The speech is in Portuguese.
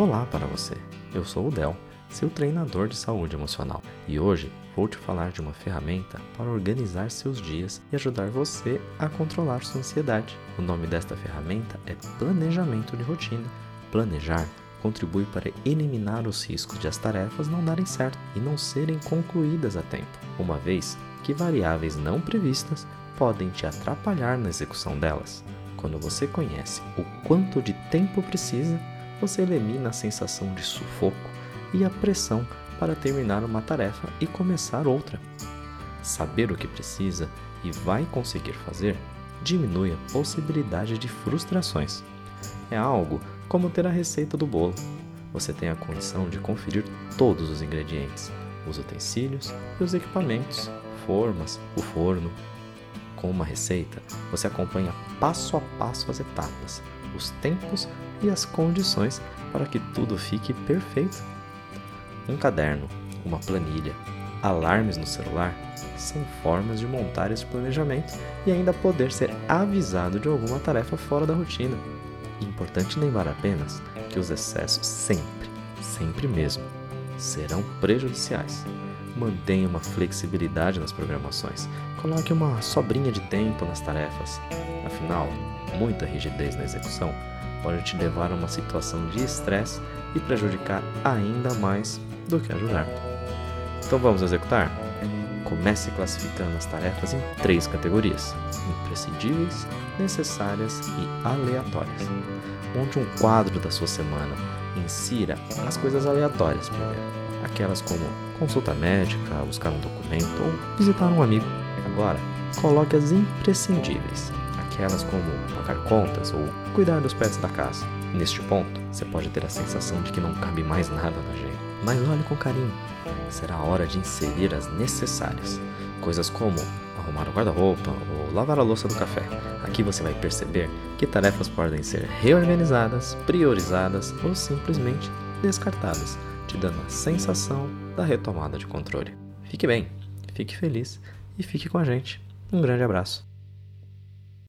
Olá para você, eu sou o Del, seu treinador de saúde emocional, e hoje vou te falar de uma ferramenta para organizar seus dias e ajudar você a controlar sua ansiedade. O nome desta ferramenta é Planejamento de Rotina. Planejar contribui para eliminar os riscos de as tarefas não darem certo e não serem concluídas a tempo, uma vez que variáveis não previstas podem te atrapalhar na execução delas. Quando você conhece o quanto de tempo precisa, você elimina a sensação de sufoco e a pressão para terminar uma tarefa e começar outra. Saber o que precisa e vai conseguir fazer diminui a possibilidade de frustrações. É algo como ter a receita do bolo. Você tem a condição de conferir todos os ingredientes, os utensílios e os equipamentos, formas, o forno. Com uma receita, você acompanha passo a passo as etapas, os tempos e as condições para que tudo fique perfeito. Um caderno, uma planilha, alarmes no celular são formas de montar esse planejamento e ainda poder ser avisado de alguma tarefa fora da rotina. Importante lembrar apenas que os excessos sempre, sempre mesmo, serão prejudiciais. Mantenha uma flexibilidade nas programações. Coloque uma sobrinha de tempo nas tarefas. Afinal, muita rigidez na execução pode te levar a uma situação de estresse e prejudicar ainda mais do que ajudar. Então vamos executar? Comece classificando as tarefas em três categorias: imprescindíveis, necessárias e aleatórias. Monte um quadro da sua semana. Insira as coisas aleatórias primeiro, aquelas como consulta médica, buscar um documento ou visitar um amigo. Agora, coloque as imprescindíveis, aquelas como pagar contas ou cuidar dos pets da casa. Neste ponto, você pode ter a sensação de que não cabe mais nada na agenda. Mas olhe com carinho. Será a hora de inserir as necessárias. Coisas como arrumar o guarda-roupa ou lavar a louça do café. Aqui você vai perceber que tarefas podem ser reorganizadas, priorizadas ou simplesmente descartadas, te dando a sensação da retomada de controle. Fique bem, fique feliz e fique com a gente. Um grande abraço.